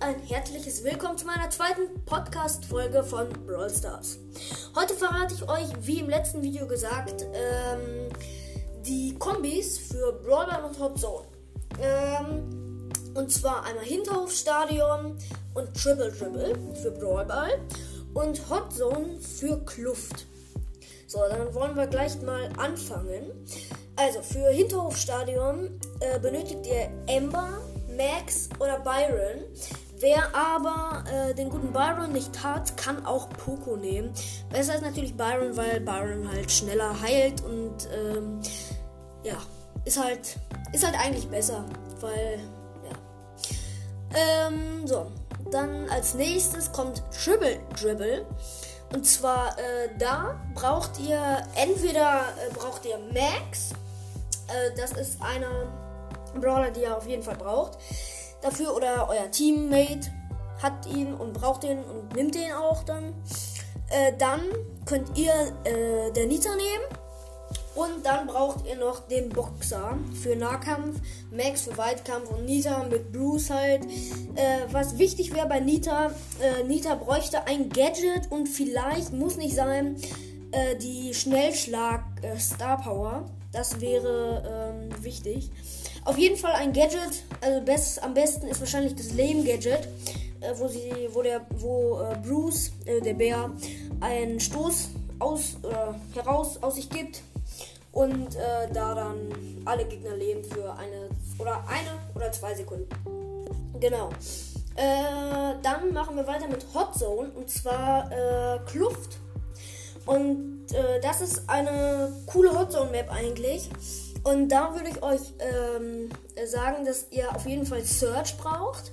herzliches Willkommen zu meiner zweiten Podcast-Folge von Brawl Stars. Heute verrate ich euch, wie im letzten Video gesagt, ähm, die Kombis für Brawler und Hot Zone. Ähm, und zwar einmal Hinterhofstadion und Triple Dribble für Brawlball und Hot Zone für Kluft. So, dann wollen wir gleich mal anfangen. Also für Hinterhofstadion äh, benötigt ihr Ember, Max oder Byron. Wer aber äh, den guten Byron nicht hat, kann auch Poco nehmen. Besser ist natürlich Byron, weil Byron halt schneller heilt und ähm, ja, ist halt, ist halt eigentlich besser, weil ja. Ähm, so, dann als nächstes kommt Dribble Dribble. Und zwar äh, da braucht ihr entweder äh, braucht ihr Max, äh, das ist einer Brawler, die ihr auf jeden Fall braucht. Dafür oder euer Teammate hat ihn und braucht ihn und nimmt ihn auch dann. Äh, dann könnt ihr äh, der Nita nehmen. Und dann braucht ihr noch den Boxer für Nahkampf, Max für Weitkampf und Nita mit Bruce halt. Äh, was wichtig wäre bei Nita, äh, Nita bräuchte ein Gadget und vielleicht, muss nicht sein, äh, die Schnellschlag äh, Star Power. Das wäre ähm, wichtig. Auf jeden Fall ein Gadget. Also best, am besten ist wahrscheinlich das Lame Gadget, äh, wo sie, wo der, wo äh, Bruce, äh, der Bär, einen Stoß aus heraus aus sich gibt und da dann alle Gegner leben für eine oder eine oder zwei Sekunden. Genau. Äh, dann machen wir weiter mit Hot Zone und zwar äh, Kluft. Und äh, das ist eine coole Hot Zone Map eigentlich. Und da würde ich euch ähm, sagen, dass ihr auf jeden Fall Search braucht.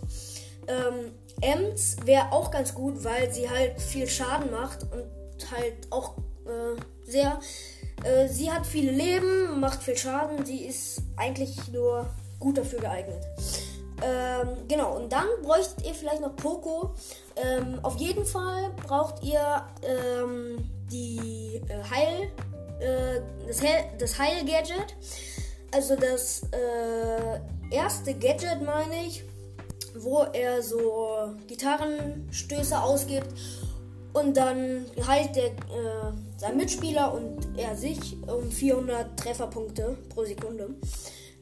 Ähm, Ems wäre auch ganz gut, weil sie halt viel Schaden macht und halt auch äh, sehr. Äh, sie hat viele Leben, macht viel Schaden. Sie ist eigentlich nur gut dafür geeignet. Ähm, genau, und dann bräuchtet ihr vielleicht noch Poco. Ähm, auf jeden Fall braucht ihr ähm, die äh, Heil, äh, das, Heil, das Heil-Gadget. Also das äh, erste Gadget meine ich, wo er so Gitarrenstöße ausgibt und dann heilt der, äh, sein Mitspieler und er sich um 400 Trefferpunkte pro Sekunde.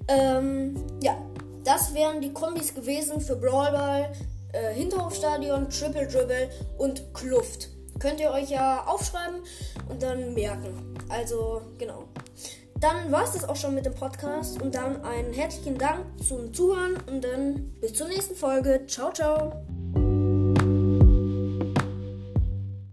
Ähm, ja, das wären die Kombis gewesen für Brawlball, äh, Hinterhofstadion, Triple Dribble und Kluft. Könnt ihr euch ja aufschreiben und dann merken. Also, genau. Dann war es das auch schon mit dem Podcast und dann einen herzlichen Dank zum Zuhören und dann bis zur nächsten Folge. Ciao, ciao.